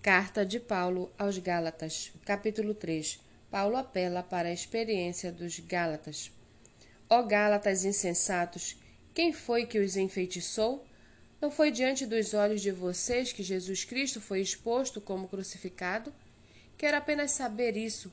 Carta de Paulo aos Gálatas, capítulo 3. Paulo apela para a experiência dos Gálatas. Ó Gálatas insensatos, quem foi que os enfeitiçou? Não foi diante dos olhos de vocês que Jesus Cristo foi exposto como crucificado? Quero apenas saber isso.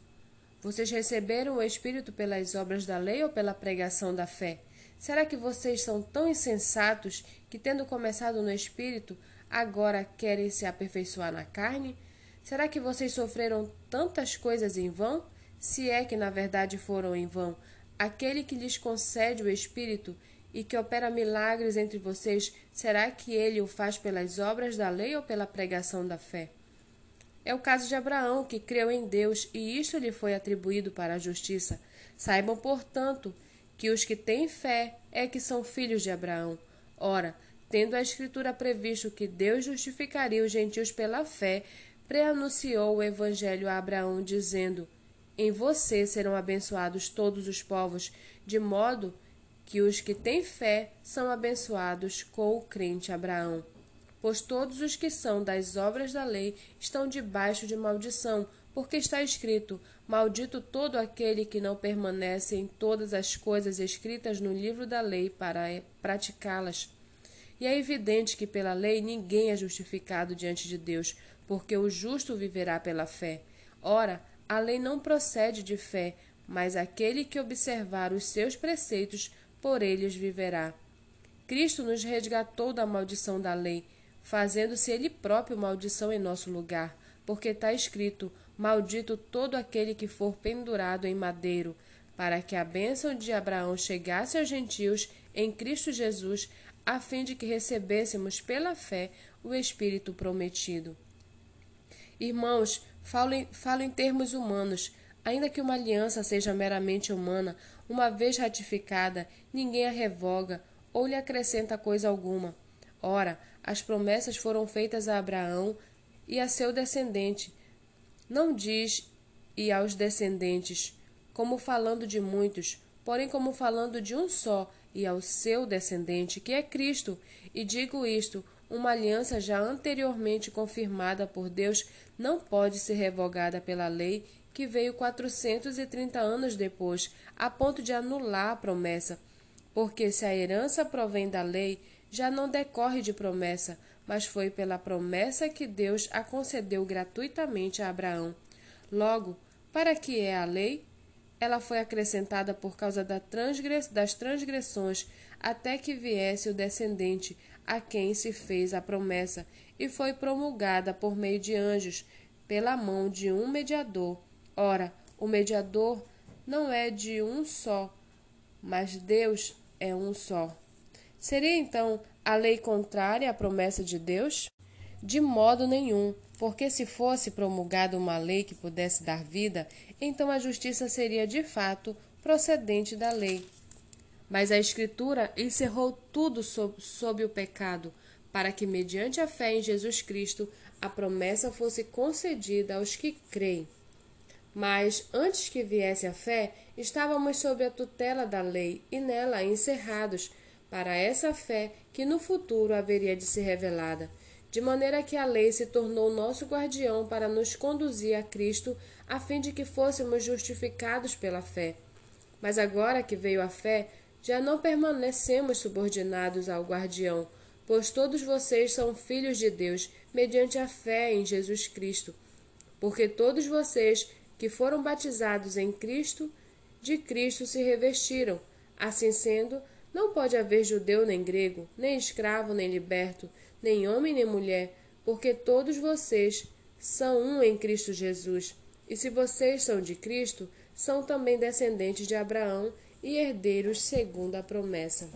Vocês receberam o Espírito pelas obras da lei ou pela pregação da fé? Será que vocês são tão insensatos que, tendo começado no Espírito, agora querem se aperfeiçoar na carne? Será que vocês sofreram tantas coisas em vão? Se é que na verdade foram em vão, aquele que lhes concede o Espírito e que opera milagres entre vocês, será que ele o faz pelas obras da lei ou pela pregação da fé? É o caso de Abraão, que creu em Deus e isto lhe foi atribuído para a justiça. Saibam, portanto, que os que têm fé é que são filhos de Abraão. Ora, tendo a Escritura previsto que Deus justificaria os gentios pela fé, preanunciou o Evangelho a Abraão, dizendo: Em você serão abençoados todos os povos, de modo que os que têm fé são abençoados com o crente Abraão. Pois todos os que são das obras da lei estão debaixo de maldição, porque está escrito: Maldito todo aquele que não permanece em todas as coisas escritas no livro da lei para praticá-las. E é evidente que pela lei ninguém é justificado diante de Deus, porque o justo viverá pela fé. Ora, a lei não procede de fé, mas aquele que observar os seus preceitos, por eles viverá. Cristo nos resgatou da maldição da lei, fazendo-se ele próprio maldição em nosso lugar, porque está escrito: Maldito todo aquele que for pendurado em madeiro, para que a bênção de Abraão chegasse aos gentios em Cristo Jesus, a fim de que recebêssemos pela fé o Espírito prometido. Irmãos, falo em, falo em termos humanos. Ainda que uma aliança seja meramente humana, uma vez ratificada, ninguém a revoga ou lhe acrescenta coisa alguma. Ora, as promessas foram feitas a Abraão e a seu descendente. Não diz e aos descendentes, como falando de muitos, porém como falando de um só, e ao seu descendente, que é Cristo. E digo isto: uma aliança já anteriormente confirmada por Deus não pode ser revogada pela lei que veio 430 anos depois, a ponto de anular a promessa. Porque se a herança provém da lei, já não decorre de promessa, mas foi pela promessa que Deus a concedeu gratuitamente a Abraão. Logo, para que é a lei? Ela foi acrescentada por causa das transgressões, até que viesse o descendente, a quem se fez a promessa, e foi promulgada por meio de anjos, pela mão de um mediador. Ora, o mediador não é de um só, mas Deus é um só. Seria então a lei contrária à promessa de Deus? De modo nenhum, porque se fosse promulgada uma lei que pudesse dar vida, então a justiça seria de fato procedente da lei. Mas a Escritura encerrou tudo sob, sob o pecado, para que, mediante a fé em Jesus Cristo, a promessa fosse concedida aos que creem. Mas, antes que viesse a fé, estávamos sob a tutela da lei e nela encerrados, para essa fé que no futuro haveria de ser revelada de maneira que a lei se tornou nosso guardião para nos conduzir a Cristo, a fim de que fôssemos justificados pela fé. Mas agora que veio a fé, já não permanecemos subordinados ao guardião, pois todos vocês são filhos de Deus, mediante a fé em Jesus Cristo. Porque todos vocês que foram batizados em Cristo, de Cristo se revestiram. Assim sendo, não pode haver judeu nem grego, nem escravo nem liberto, nem homem nem mulher, porque todos vocês são um em Cristo Jesus. E se vocês são de Cristo, são também descendentes de Abraão e herdeiros segundo a promessa.